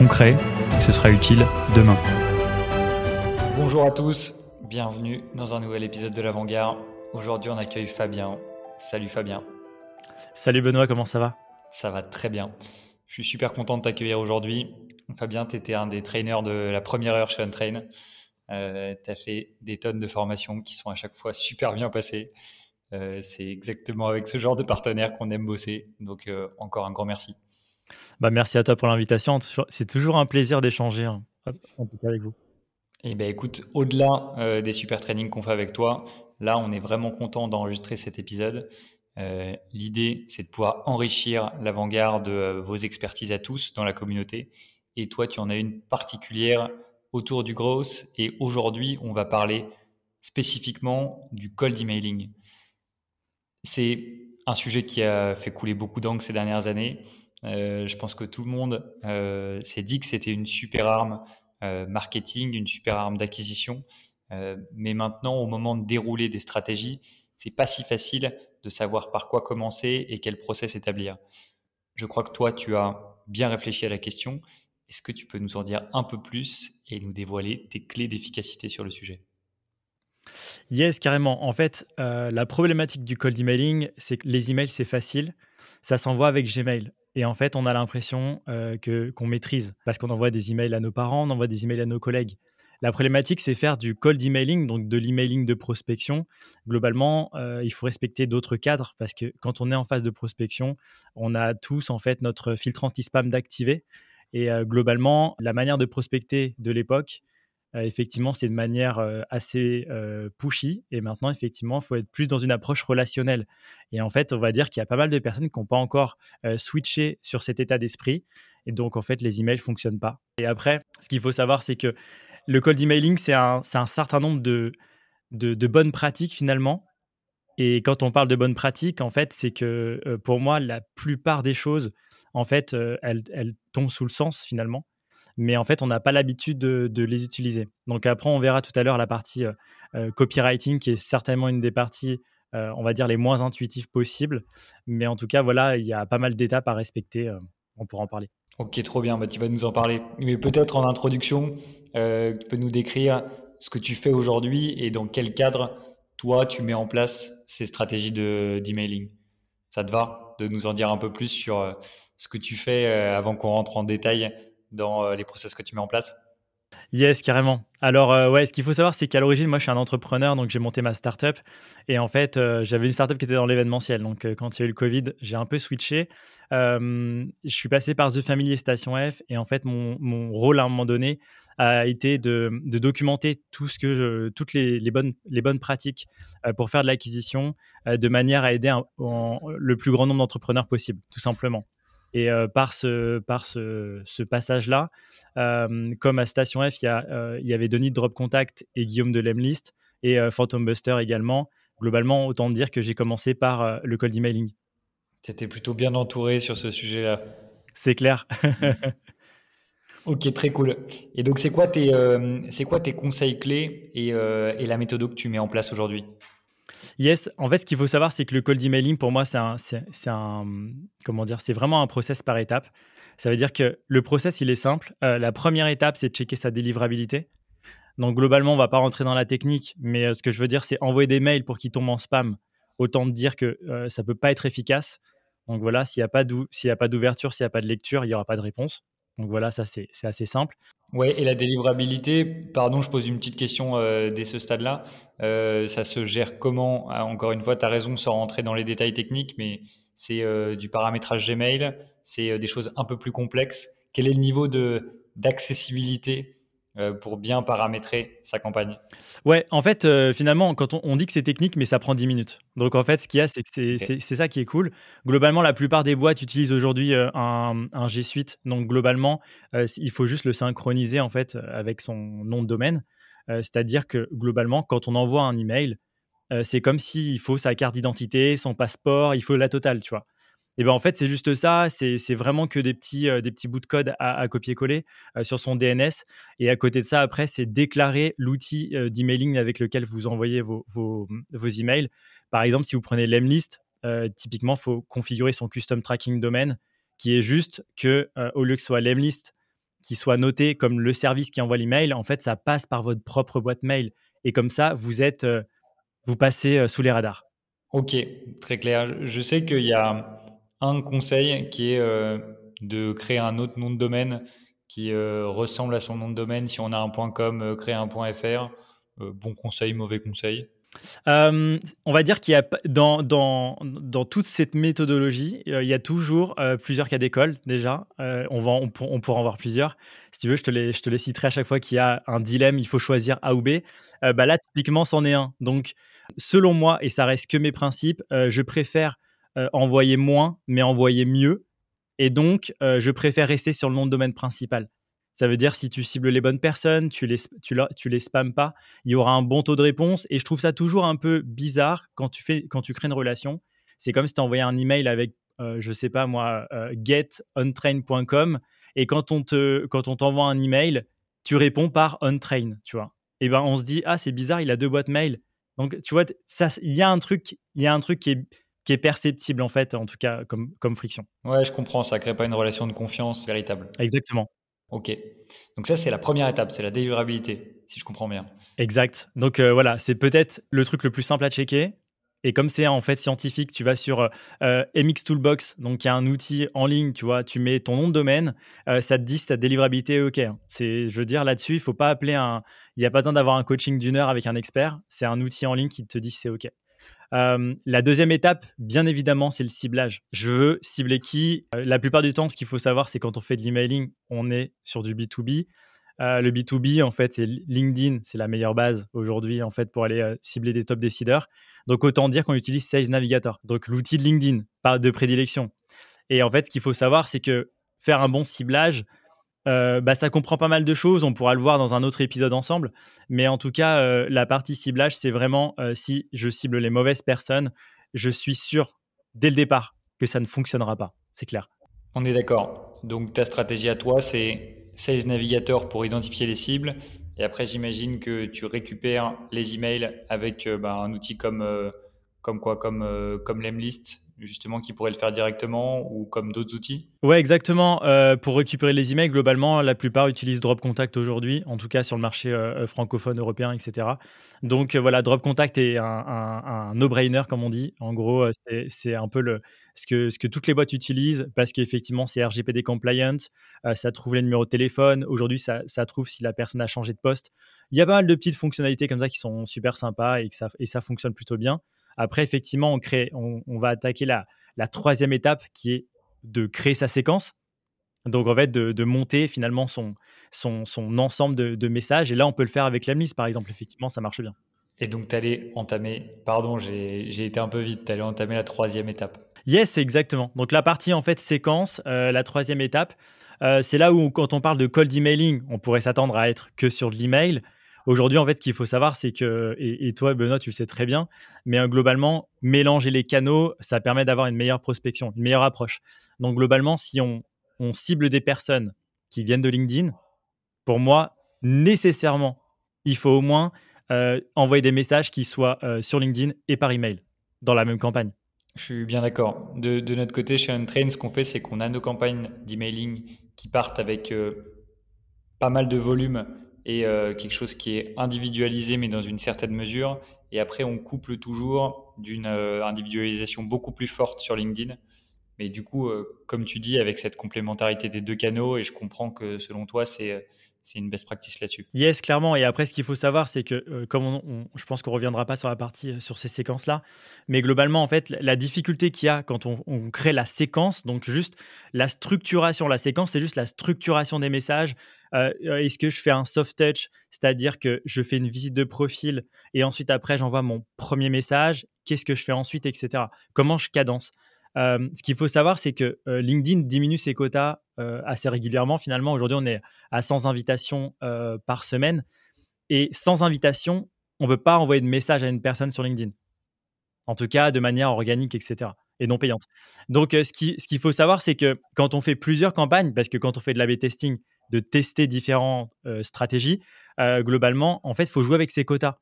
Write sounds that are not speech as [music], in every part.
concret et ce sera utile demain. Bonjour à tous, bienvenue dans un nouvel épisode de l'Avant-Garde. Aujourd'hui, on accueille Fabien. Salut Fabien. Salut Benoît, comment ça va? Ça va très bien. Je suis super content de t'accueillir aujourd'hui. Fabien, tu étais un des trainers de la première heure chez Untrain. Euh, tu as fait des tonnes de formations qui sont à chaque fois super bien passées. Euh, c'est exactement avec ce genre de partenaire qu'on aime bosser. Donc, euh, encore un grand merci. Bah, merci à toi pour l'invitation. C'est toujours un plaisir d'échanger, hein, avec vous. Eh ben, écoute, au-delà des super trainings qu'on fait avec toi, là, on est vraiment content d'enregistrer cet épisode. L'idée, c'est de pouvoir enrichir l'avant-garde de vos expertises à tous dans la communauté. Et toi, tu en as une particulière autour du growth. Et aujourd'hui, on va parler spécifiquement du cold emailing. C'est un sujet qui a fait couler beaucoup d'encre ces dernières années. Euh, je pense que tout le monde euh, s'est dit que c'était une super arme euh, marketing, une super arme d'acquisition. mais maintenant, au moment de dérouler des stratégies, c'est pas si facile de savoir par quoi commencer et quel process établir. Je crois que toi, tu as bien réfléchi à la question est-ce que tu peux nous en dire un peu plus et nous dévoiler tes clés d'efficacité sur le sujet? Yes, carrément. En fait, la problématique du cold emailing, c'est que les emails, c'est facile. Ça s'envoie avec Gmail. Et en fait, on a l'impression euh, qu'on maîtrise parce qu'on envoie des emails à nos parents, on envoie des emails à nos collègues. La problématique, c'est faire du cold emailing, donc de l'emailing de prospection. Globalement, euh, il faut respecter d'autres cadres parce que quand on est en phase de prospection, on a tous en fait notre filtre anti-spam d'activer. Et globalement, la manière de prospecter de l'époque, effectivement, c'est de manière assez pushy. Et maintenant, effectivement, il faut être plus dans une approche relationnelle. Et en fait, on va dire qu'il y a pas mal de personnes qui n'ont pas encore switché sur cet état d'esprit. Et donc, en fait, les emails ne fonctionnent pas. Et après, ce qu'il faut savoir, c'est que le cold emailing, c'est un, certain nombre de, bonnes pratiques finalement. Et quand on parle de bonnes pratiques, en fait, c'est que pour moi, la plupart des choses en fait, elles, tombent sous le sens finalement. Mais en fait, on n'a pas l'habitude de, les utiliser. Donc après, on verra tout à l'heure la partie copywriting, qui est certainement une des parties, on va dire, les moins intuitives possibles. Mais en tout cas, voilà, il y a pas mal d'étapes à respecter. on pourra en parler. Ok, trop bien, bah, tu vas nous en parler. Mais peut-être en introduction, tu peux nous décrire ce que tu fais aujourd'hui et dans quel cadre, toi, tu mets en place ces stratégies d'emailing. Ça te va de nous en dire un peu plus sur ce que tu fais euh, avant qu'on rentre en détail dans euh, les process que tu mets en place? Yes, carrément. Alors, euh, ouais, ce qu'il faut savoir, c'est qu'à l'origine, moi, je suis un entrepreneur, donc j'ai monté ma startup. Et en fait, j'avais une startup qui était dans l'événementiel. Donc, quand il y a eu le Covid, j'ai un peu switché. je suis passé par The Family Station F. Et en fait, mon, mon rôle à un moment donné a été de, documenter tout ce que toutes les, bonnes, les bonnes pratiques pour faire de l'acquisition, de manière à aider le plus grand nombre d'entrepreneurs possible, tout simplement. Et par ce, par ce, ce passage-là, comme à Station F, il y, a, il y, avait Denis de Drop Contact et Guillaume de Lemlist et Phantom Buster également. Globalement, autant dire que j'ai commencé par le cold emailing. Tu étais plutôt bien entouré sur ce sujet-là. C'est clair. [laughs] ok, très cool. Et donc, c'est quoi, tes, quoi tes conseils clés et, et la méthode que tu mets en place aujourd'hui? Yes, en fait, ce qu'il faut savoir, c'est que le cold emailing, pour moi, c'est un, comment dire, c'est vraiment un process par étape. Ça veut dire que le process, il est simple. Euh, la première étape, c'est de checker sa délivrabilité. Donc, globalement, on va pas rentrer dans la technique, mais euh, ce que je veux dire, c'est envoyer des mails pour qu'ils tombent en spam. Autant dire que euh, ça peut pas être efficace. Donc voilà, s'il n'y a pas d'ouverture, s'il n'y a pas de lecture, il n'y aura pas de réponse. Donc voilà, ça c'est assez simple. Ouais, et la délivrabilité, pardon, je pose une petite question euh, dès ce stade-là. Euh, ça se gère comment? Ah, Encore une fois, tu as raison sans rentrer dans les détails techniques, mais c'est euh, du paramétrage Gmail, c'est des choses un peu plus complexes. Quel est le niveau d'accessibilité pour bien paramétrer sa campagne Ouais, en fait, euh, finalement, quand on, dit que c'est technique, mais ça prend 10 minutes. Donc, en fait, ce qu'il y a, c'est que c'est ça qui est cool. Globalement, la plupart des boîtes utilisent aujourd'hui euh, un, G Suite. Donc, globalement, il faut juste le synchroniser, en fait, avec son nom de domaine. C'est-à-dire que, globalement, quand on envoie un email, c'est comme s'il faut sa carte d'identité, son passeport, il faut la totale, tu vois. Et ben en fait, c'est juste ça. C'est vraiment que des petits, euh, des petits bouts de code à, copier-coller euh, sur son DNS. Et à côté de ça, après, c'est déclarer l'outil euh, d'emailing avec lequel vous envoyez vos, vos, vos, emails. Par exemple, si vous prenez Lemlist, typiquement, il faut configurer son custom tracking domain qui est juste que au lieu que ce soit Lemlist qui soit noté comme le service qui envoie l'email, en fait, ça passe par votre propre boîte mail. Et comme ça, vous êtes, vous passez sous les radars. Ok, très clair. Je sais qu'il y a un conseil qui est euh, de créer un autre nom de domaine qui euh, ressemble à son nom de domaine. Si on a un .com, euh, créer un .fr. bon conseil, mauvais conseil on va dire qu'il y a dans, dans, dans, toute cette méthodologie, il y a toujours plusieurs cas d'école déjà. on, va, on, on, pourra en voir plusieurs. Si tu veux, je te, les, je te les citerai à chaque fois qu'il y a un dilemme, il faut choisir A ou B. bah là, typiquement, c'en est un. Donc, selon moi, et ça reste que mes principes, je préfère euh, envoyer moins, mais envoyer mieux. Et donc, euh, je préfère rester sur le nom de domaine principal. Ça veut dire si tu cibles les bonnes personnes, tu les, tu, tu les spams pas, il y aura un bon taux de réponse. Et je trouve ça toujours un peu bizarre quand tu, fais, quand tu crées une relation. C'est comme si tu envoyais un email avec, euh, je sais pas moi, getontrain.com. Et quand on, te, quand on t'envoie un email, tu réponds par ontrain, tu vois. Et ben on se dit, ah, c'est bizarre, il a deux boîtes mail. Donc, tu vois, y a un truc, il y a un truc qui est, qui est perceptible en fait, en tout cas comme, comme friction. Ouais, je comprends, ça crée pas une relation de confiance véritable. Exactement. Ok. Donc ça, c'est la première étape, c'est la délivrabilité, si je comprends bien. Exact. Donc euh, voilà, c'est peut-être le truc le plus simple à checker. Et comme c'est en fait scientifique, tu vas sur euh, MX Toolbox, donc il y a un outil en ligne, tu vois, tu mets ton nom de domaine, euh, ça te dit si ta délivrabilité est OK. C'est, je veux dire, là-dessus, il faut pas appeler un... Il n'y a pas besoin d'avoir un coaching d'une heure avec un expert, c'est un outil en ligne qui te dit si c'est OK. Euh, la deuxième étape, bien évidemment, c'est le ciblage. Je veux cibler qui? Euh, La plupart du temps, ce qu'il faut savoir, c'est quand on fait de l'emailing, on est sur du B2B. Euh, le B2B, en fait, c'est LinkedIn, c'est la meilleure base aujourd'hui, en fait, pour aller cibler des top décideurs. Donc, autant dire qu'on utilise Sales Navigator, donc l'outil de LinkedIn, pas de prédilection. Et en fait, ce qu'il faut savoir, c'est que faire un bon ciblage, euh, bah, ça comprend pas mal de choses. On pourra le voir dans un autre épisode ensemble. Mais en tout cas, euh, la partie ciblage, c'est vraiment euh, si je cible les mauvaises personnes, je suis sûr dès le départ que ça ne fonctionnera pas. C'est clair. On est d'accord. Donc ta stratégie à toi, c'est Sales Navigator pour identifier les cibles. Et après, j'imagine que tu récupères les emails avec bah, un outil comme, comme quoi, comme, comme Lemlist justement qui pourrait le faire directement ou comme d'autres outils Ouais, exactement. Euh, pour récupérer les emails, globalement, la plupart utilisent Drop Contact aujourd'hui, en tout cas sur le marché euh, francophone, européen, etc. Donc euh, voilà, Drop Contact est un, no-brainer, comme on dit. En gros, c'est un peu le, ce, que, toutes les boîtes utilisent parce qu'effectivement, c'est RGPD compliant. ça trouve les numéros de téléphone. Aujourd'hui, ça, trouve si la personne a changé de poste. Il y a pas mal de petites fonctionnalités comme ça qui sont super sympas et, que et ça fonctionne plutôt bien. Après, effectivement, on, crée, on, va attaquer la, troisième étape qui est de créer sa séquence. Donc, en fait, de, monter finalement son, son, ensemble de, messages. Et là, on peut le faire avec l'AMLIS, par exemple. Effectivement, ça marche bien. Et donc, tu allais entamer, pardon, j'ai été un peu vite, tu allais entamer la troisième étape. Yes, exactement. Donc, la partie, en fait, séquence, euh, la troisième étape, euh, c'est là où, quand on parle de cold emailing, on pourrait s'attendre à être que sur de l'email. Aujourd'hui, en fait, ce qu'il faut savoir, c'est que, et, toi, Benoît, tu le sais très bien, mais euh, globalement, mélanger les canaux, ça permet d'avoir une meilleure prospection, une meilleure approche. Donc, globalement, si on, cible des personnes qui viennent de LinkedIn, pour moi, nécessairement, il faut au moins euh, envoyer des messages qui soient euh, sur LinkedIn et par email dans la même campagne. Je suis bien d'accord. De, notre côté, chez Untrain, ce qu'on fait, c'est qu'on a nos campagnes d'emailing qui partent avec pas mal de volume et euh, quelque chose qui est individualisé mais dans une certaine mesure. Et après, on couple toujours d'une euh, individualisation beaucoup plus forte sur LinkedIn. Mais du coup, euh, comme tu dis, avec cette complémentarité des deux canaux, et je comprends que selon toi, c'est c'est une best practice là-dessus. Yes, clairement. Et après, ce qu'il faut savoir, c'est que, euh, comme je pense qu'on reviendra pas sur la partie euh, sur ces séquences-là, mais globalement, en fait, la difficulté qu'il y a quand on, crée la séquence, donc juste la structuration, la séquence, c'est juste la structuration des messages. Euh, est-ce que je fais un soft touch, c'est-à-dire que je fais une visite de profil et ensuite après j'envoie mon premier message. Qu'est-ce que je fais ensuite, etc. Comment je cadence? Ce qu'il faut savoir, c'est que LinkedIn diminue ses quotas assez régulièrement. Finalement, aujourd'hui, on est à 100 invitations par semaine. Et sans invitation, on ne peut pas envoyer de message à une personne sur LinkedIn. En tout cas, de manière organique, etc. Et non payante. Donc, ce qu'il faut savoir, c'est que quand on fait plusieurs campagnes, parce que quand on fait de l'A-B testing, de tester différentes stratégies, globalement, en fait, il faut jouer avec ses quotas.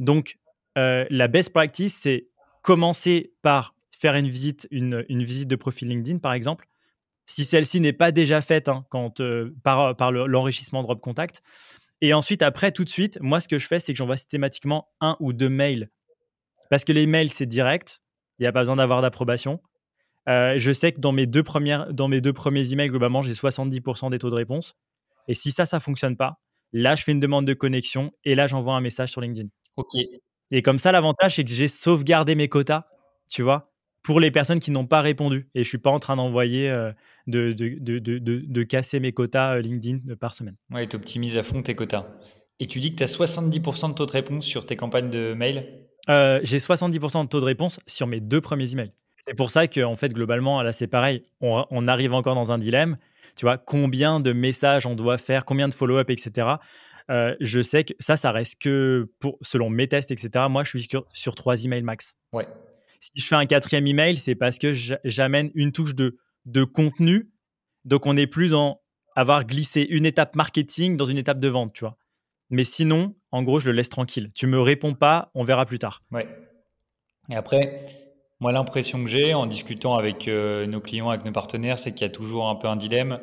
Donc, la best practice, c'est commencer par faire une visite, une, visite de profil LinkedIn, par exemple, si celle-ci n'est pas déjà faite hein, quand, euh, par, par l'enrichissement Drop Contact. Et ensuite, après, tout de suite, moi, ce que je fais, c'est que j'envoie systématiquement un ou deux mails. Parce que les mails, c'est direct. Il n'y a pas besoin d'avoir d'approbation. Euh, je sais que dans mes, deux premières, dans mes deux premiers emails, globalement, j'ai 70% des taux de réponse. Et si ça, ça ne fonctionne pas, là, je fais une demande de connexion et là, j'envoie un message sur LinkedIn. OK. Et comme ça, l'avantage, c'est que j'ai sauvegardé mes quotas, tu vois pour les personnes qui n'ont pas répondu. Et je suis pas en train d'envoyer, euh, de, de, de, de, casser mes quotas euh, LinkedIn euh, par semaine. Ouais, tu optimises à fond tes quotas. Et tu dis que tu as 70% de taux de réponse sur tes campagnes de mail? J'ai 70% de taux de réponse sur mes deux premiers emails. C'est pour ça que, en fait, globalement, là, c'est pareil. On, on, arrive encore dans un dilemme. Tu vois, combien de messages on doit faire, combien de follow-up, etc. je sais que ça, ça reste que pour, selon mes tests, etc. Moi, je suis sur, sur trois emails max. Ouais. Si je fais un quatrième email, c'est parce que j'amène une touche de, de contenu. Donc, on est plus en avoir glissé une étape marketing dans une étape de vente, tu vois. Mais sinon, en gros, je le laisse tranquille. Tu me réponds pas, on verra plus tard. Ouais. Et après, moi, l'impression que j'ai en discutant avec euh, nos clients, avec nos partenaires, c'est qu'il y a toujours un peu un dilemme.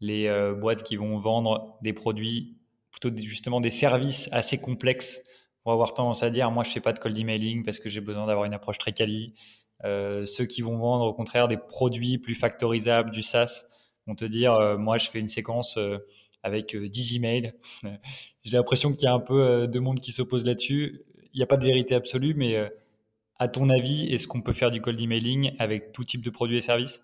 Les euh, boîtes qui vont vendre des produits, plutôt justement des services assez complexes, on va avoir tendance à dire moi je fais pas de cold emailing parce que j'ai besoin d'avoir une approche très quali. Euh, ceux qui vont vendre au contraire des produits plus factorisables, du SaaS, vont te dire euh, moi je fais une séquence euh, avec 10 emails. [laughs] j'ai l'impression qu'il y a un peu de monde qui s'oppose là-dessus. Il n'y a pas de vérité absolue, mais à ton avis, est-ce qu'on peut faire du cold emailing avec tout type de produits et services?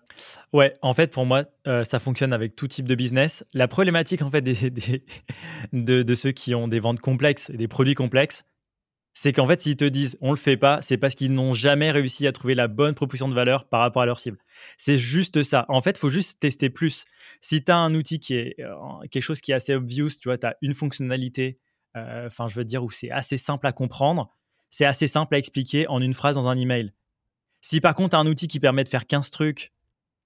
Ouais, en fait, pour moi, ça fonctionne avec tout type de business. La problématique, en fait, [laughs] de, ceux qui ont des ventes complexes et des produits complexes, c'est qu'en fait, s'ils te disent on le fait pas, c'est parce qu'ils n'ont jamais réussi à trouver la bonne proposition de valeur par rapport à leur cible. C'est juste ça. En fait, il faut juste tester plus. Si tu as un outil qui est euh, quelque chose qui est assez obvious, tu vois, tu as une fonctionnalité, euh, enfin, je veux dire, où c'est assez simple à comprendre, c'est assez simple à expliquer en une phrase dans un email. Si par contre, tu as un outil qui permet de faire 15 trucs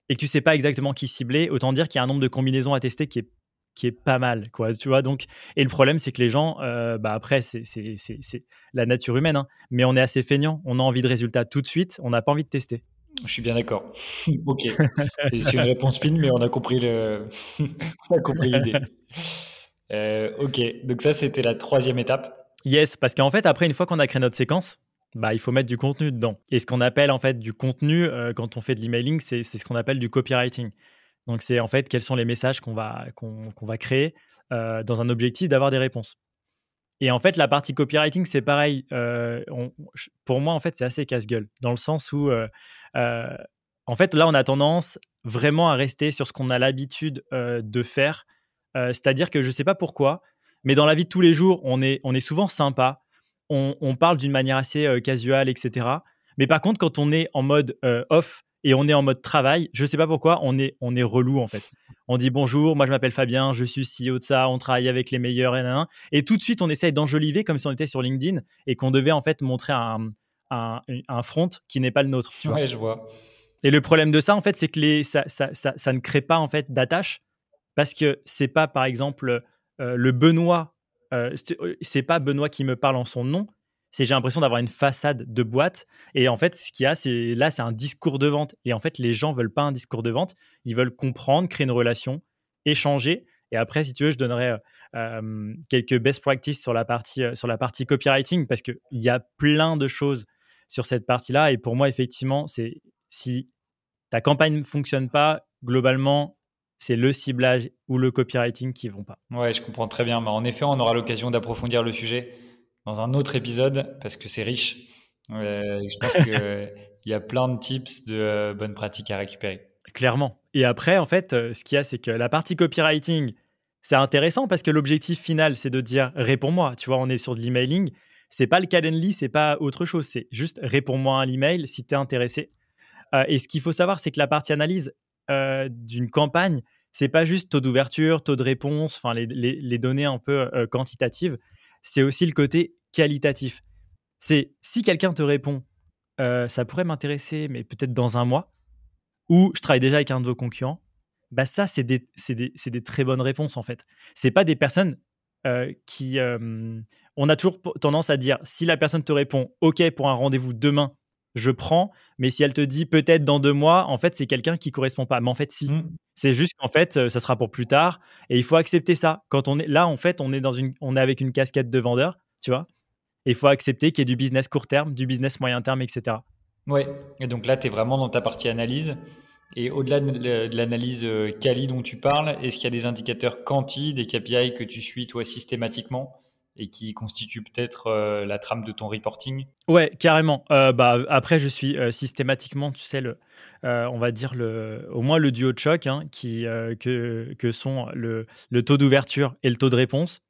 et que tu sais pas exactement qui cibler, autant dire qu'il y a un nombre de combinaisons à tester qui est qui est pas mal, quoi. Tu vois, donc, et le problème, c'est que les gens, euh, bah après, c'est la nature humaine, hein, mais on est assez feignant. On a envie de résultats tout de suite, on n'a pas envie de tester. Je suis bien d'accord. [laughs] ok. c'est une réponse fine, mais on a compris le, [laughs] l'idée. Euh, ok. Donc ça, c'était la troisième étape. Yes, parce qu'en fait, après, une fois qu'on a créé notre séquence, bah, il faut mettre du contenu dedans. Et ce qu'on appelle en fait du contenu euh, quand on fait de l'emailing, c'est ce qu'on appelle du copywriting. Donc, c'est en fait quels sont les messages qu'on va, qu'on, va créer euh, dans un objectif d'avoir des réponses. Et en fait, la partie copywriting, c'est pareil. Euh, pour moi, en fait, c'est assez casse-gueule, dans le sens où, en fait, là, on a tendance vraiment à rester sur ce qu'on a l'habitude de faire. c'est-à-dire que je ne sais pas pourquoi, mais dans la vie de tous les jours, on est, on est souvent sympa, on, on parle d'une manière assez casuale, etc. Mais par contre, quand on est en mode off, et on est en mode travail. Je ne sais pas pourquoi, on est, on est relou en fait. On dit bonjour, moi je m'appelle Fabien, je suis CEO de ça, on travaille avec les meilleurs et, et tout de suite on essaye d'enjoliver comme si on était sur LinkedIn et qu'on devait en fait montrer un, un, un front qui n'est pas le nôtre. Tu ouais, je vois. Et le problème de ça en fait, c'est que les, ça, ça, ça, ça, ne crée pas en fait d'attache parce que c'est pas par exemple euh, le Benoît, euh, c'est pas Benoît qui me parle en son nom, c'est j'ai l'impression d'avoir une façade de boîte. Et en fait, ce qu'il y a, c'est là, c'est un discours de vente. Et en fait, les gens veulent pas un discours de vente. Ils veulent comprendre, créer une relation, échanger. Et après, si tu veux, je donnerai euh, quelques best practices sur la partie, euh, sur la partie copywriting parce qu'il y a plein de choses sur cette partie-là. Et pour moi, effectivement, c'est si ta campagne ne fonctionne pas, globalement, c'est le ciblage ou le copywriting qui vont pas. Ouais, je comprends très bien. Mais en effet, on aura l'occasion d'approfondir le sujet dans un autre épisode parce que c'est riche. je pense qu'il [laughs] y a plein de tips de euh, bonnes pratiques à récupérer. Clairement. Et après, en fait, euh, ce qu'il y a, c'est que la partie copywriting, c'est intéressant parce que l'objectif final, c'est de dire réponds-moi. Tu vois, on est sur de l'emailing. C'est pas le Calendly, c'est pas autre chose. C'est juste réponds-moi à l'email si tu es intéressé. Euh, et ce qu'il faut savoir, c'est que la partie analyse, euh, d'une campagne, c'est pas juste taux d'ouverture, taux de réponse, enfin les, données un peu euh, quantitatives, c'est aussi le côté qualitatif. C'est si quelqu'un te répond, euh, ça pourrait m'intéresser, mais peut-être dans un mois, ou je travaille déjà avec un de vos concurrents, bah ça c'est des, des, très bonnes réponses en fait. C'est pas des personnes qui, on a toujours tendance à dire si la personne te répond OK pour un rendez-vous demain je prends. Mais si elle te dit peut-être dans deux mois, en fait, c'est quelqu'un qui correspond pas. Mais en fait, si. Mmh. C'est juste qu'en fait, euh, ça sera pour plus tard. Et il faut accepter ça. Quand on est là, en fait, on est dans une, on est avec une casquette de vendeur, tu vois. Et il faut accepter qu'il y ait du business court terme, du business moyen terme, etc. Oui. Et donc là, tu es vraiment dans ta partie analyse. Et au-delà de l'analyse quali euh, dont tu parles, est-ce qu'il y a des indicateurs quanti, des KPI que tu suis toi systématiquement? Et qui constitue peut-être euh, la trame de ton reporting? Ouais, carrément. Euh, bah, après, je suis euh, systématiquement, tu sais, le, on va dire le, au moins le duo de choc, hein, qui, que, que, sont le, le taux d'ouverture et le taux de réponse.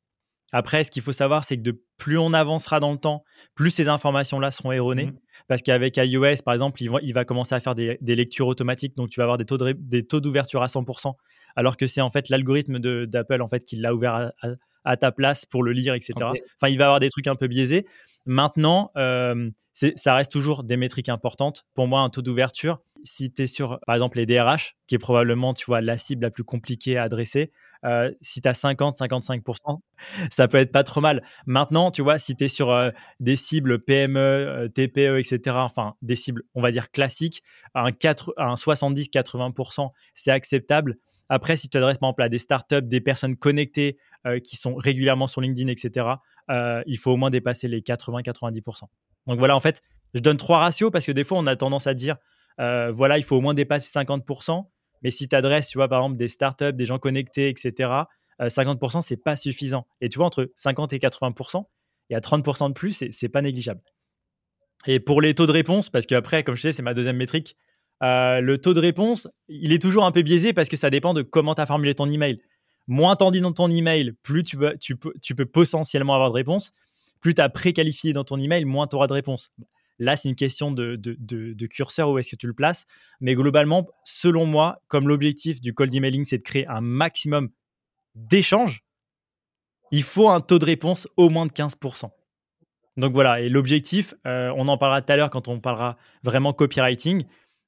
Après, ce qu'il faut savoir, c'est que de plus on avancera dans le temps, plus ces informations-là seront erronées. Mmh. Parce qu'avec iOS, par exemple, il va, il va, commencer à faire des, des, lectures automatiques. Donc, tu vas avoir des taux, des taux d'ouverture à 100%, alors que c'est en fait l'algorithme d'Apple en fait, qui l'a ouvert à, à ta place pour le lire, etc. Enfin, il va y avoir des trucs un peu biaisés. Maintenant, euh, ça reste toujours des métriques importantes. Pour moi, un taux d'ouverture, si tu es sur, par exemple, les DRH, qui est probablement, tu vois, la cible la plus compliquée à adresser, euh, si tu as 50-55%, ça peut être pas trop mal. Maintenant, tu vois, si tu es sur euh, des cibles PME, TPE, etc., enfin, des cibles, on va dire classiques, un, un 70-80%, c'est acceptable. Après, si tu t'adresses par exemple à des startups, des personnes connectées euh, qui sont régulièrement sur LinkedIn, etc., euh, il faut au moins dépasser les 80-90%. Donc voilà, en fait, je donne trois ratios parce que des fois, on a tendance à dire, euh, voilà, il faut au moins dépasser 50%. Mais si tu adresses, tu vois, par exemple, des startups, des gens connectés, etc., 50%, c'est pas suffisant. Et tu vois, entre 50 et 80%, et à 30% de plus, c'est pas négligeable. Et pour les taux de réponse, parce qu'après, comme je sais, c'est ma deuxième métrique, euh, le taux de réponse, il est toujours un peu biaisé parce que ça dépend de comment tu as formulé ton email. Moins dis dans ton email, plus tu, tu, peux, tu potentiellement avoir de réponses. Plus tu as préqualifié dans ton email, moins tu auras de réponses. Là, c'est une question de, de, curseur, où est-ce que tu le places. Mais globalement, selon moi, comme l'objectif du cold emailing, c'est de créer un maximum d'échanges, il faut un taux de réponse au moins de 15%. Donc voilà, et l'objectif, euh, on en parlera tout à l'heure quand on parlera vraiment copywriting,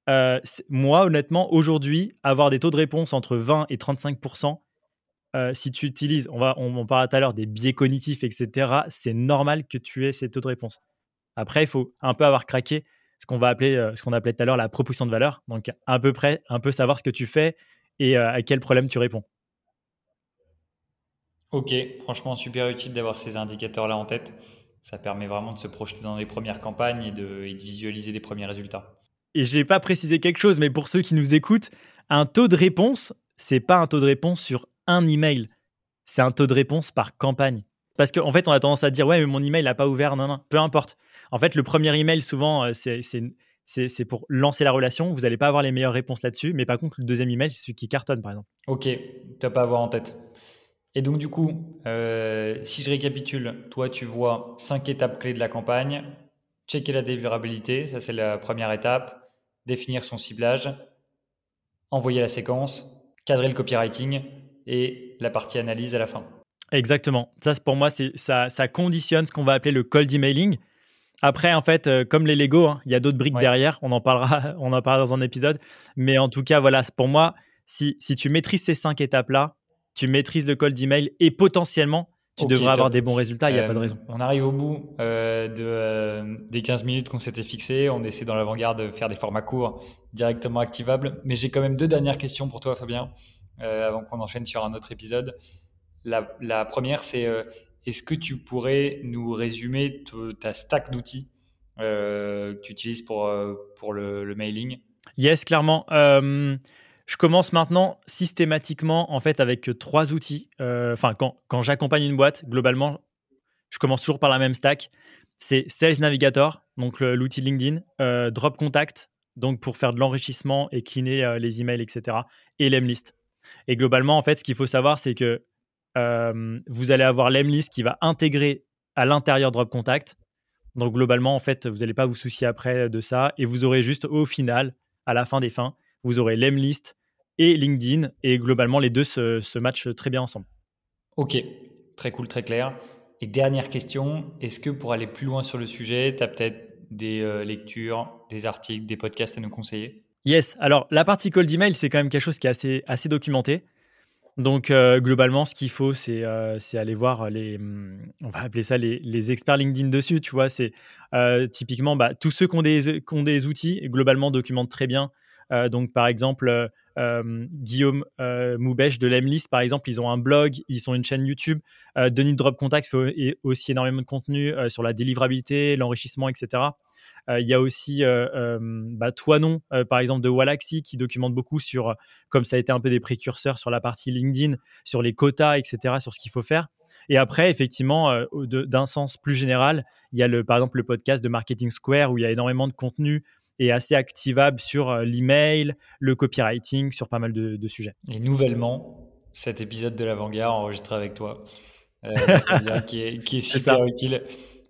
euh, moi, honnêtement, aujourd'hui, avoir des taux de réponse entre 20 et 35% euh, si tu utilises, on, va, on, tout à l'heure des biais cognitifs, etc., c'est normal que tu aies ces taux de réponse. Après, il faut un peu avoir craqué ce qu'on euh, ce appelait tout à l'heure la proposition de valeur. Donc, à peu près, un peu savoir ce que tu fais et à quel problème tu réponds. Ok, franchement, super utile d'avoir ces indicateurs-là en tête. Ça permet vraiment de se projeter dans les premières campagnes et de, et de visualiser les premiers résultats et j'ai pas précisé quelque chose, mais pour ceux qui nous écoutent, un taux de réponse, c'est pas un taux de réponse sur un email, c'est un taux de réponse par campagne. Parce qu'en fait, on a tendance à dire ouais, mais mon email n'a pas ouvert, non, non, peu importe. En fait, le premier email, souvent, euh, c'est pour lancer la relation. Vous n'allez pas avoir les meilleures réponses là-dessus, mais par contre, le deuxième email, c'est celui qui cartonne, par exemple. Ok, pas à avoir en tête. Et donc, du coup, euh, si je récapitule, toi, tu vois cinq étapes clés de la campagne. Checker la délivrabilité, ça c'est la première étape définir son ciblage, envoyer la séquence, cadrer le copywriting et la partie analyse à la fin. Exactement. Ça, pour moi, ça, ça conditionne ce qu'on va appeler le cold emailing. Après, en fait, euh, comme les Lego, hein, il y a d'autres briques derrière. On en parlera, [laughs] on en parlera dans un épisode. Mais en tout cas, voilà, pour moi, si, si tu maîtrises ces cinq étapes-là, tu maîtrises le cold email et potentiellement tu devrais avoir des bons résultats, il n'y a pas de euh, raison. On arrive au bout euh, de, euh, des 15 minutes qu'on s'était fixé. On essaie dans l'avant-garde de faire des formats courts directement activables. Mais j'ai quand même deux dernières questions pour toi, Fabien, avant qu'on enchaîne sur un autre épisode. La, première, c'est est-ce que tu pourrais nous résumer ta stack d'outils que tu utilises pour, pour le, le, mailing? Yes, clairement. Je commence maintenant systématiquement en fait avec trois outils. Enfin, quand, quand j'accompagne une boîte, globalement, je commence toujours par la même stack. C'est Sales Navigator, donc l'outil LinkedIn, Drop Contact, donc pour faire de l'enrichissement et cleaner les emails, etc. Et l'Emlist. Et globalement, en fait, ce qu'il faut savoir, c'est que vous allez avoir l'Emlist qui va intégrer à l'intérieur Drop Contact. Donc globalement, en fait, vous n'allez pas vous soucier après de ça. Et vous aurez juste au final, à la fin des fins, vous aurez l'Emlist et LinkedIn. Et globalement, les deux se, matchent très bien ensemble. Ok, très cool, très clair. Et dernière question, est-ce que pour aller plus loin sur le sujet, tu as peut-être des euh, lectures, des articles, des podcasts à nous conseiller? Yes, alors la partie cold email, c'est quand même quelque chose qui est assez, assez documenté. Donc euh, globalement, ce qu'il faut, c'est euh, aller voir les, on va appeler ça les, les experts LinkedIn dessus, tu vois. C'est typiquement bah, tous ceux qui ont, des, qui ont des outils, globalement documentent très bien euh, donc, par exemple, euh, euh, Guillaume Moubèche de l'Emlist, par exemple, ils ont un blog, ils ont une chaîne YouTube. Denis Drop Contact fait aussi énormément de contenu sur la délivrabilité, l'enrichissement, etc. Il y a aussi bah, Toinon, par exemple, de Wallaxy, qui documente beaucoup sur, comme ça a été un peu des précurseurs sur la partie LinkedIn, sur les quotas, etc., sur ce qu'il faut faire. Et après, effectivement, d'un sens plus général, il y a le, par exemple le podcast de Marketing Square où il y a énormément de contenu est assez activable sur euh, l'email, le copywriting, sur pas mal de, sujets. Et nouvellement, cet épisode de l'avant-garde enregistré avec toi, euh, [laughs] qui, est, super utile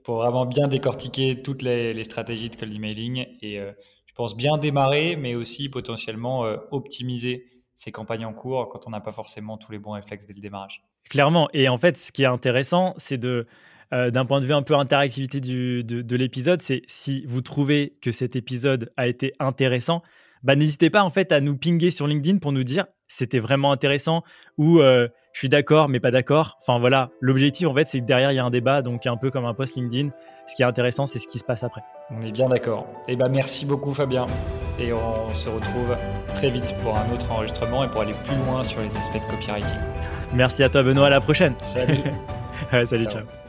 pour vraiment bien décortiquer toutes les, stratégies de cold emailing et euh, je pense bien démarrer, mais aussi potentiellement optimiser ses campagnes en cours quand on n'a pas forcément tous les bons réflexes dès le démarrage. Clairement. Et en fait, ce qui est intéressant, c'est de euh, d'un point de vue un peu interactivité de, l'épisode, c'est si vous trouvez que cet épisode a été intéressant, bah, n'hésitez pas en fait à nous pinguer sur LinkedIn pour nous dire c'était vraiment intéressant ou euh, je suis d'accord mais pas d'accord. Enfin voilà, l'objectif en fait c'est que derrière il y a un débat, donc un peu comme un post LinkedIn. Ce qui est intéressant, c'est ce qui se passe après. On est bien d'accord. Et eh ben merci beaucoup Fabien. Et on se retrouve très vite pour un autre enregistrement et pour aller plus loin sur les aspects de copywriting. Merci à toi Benoît, à la prochaine. Salut. [laughs] salut, ciao.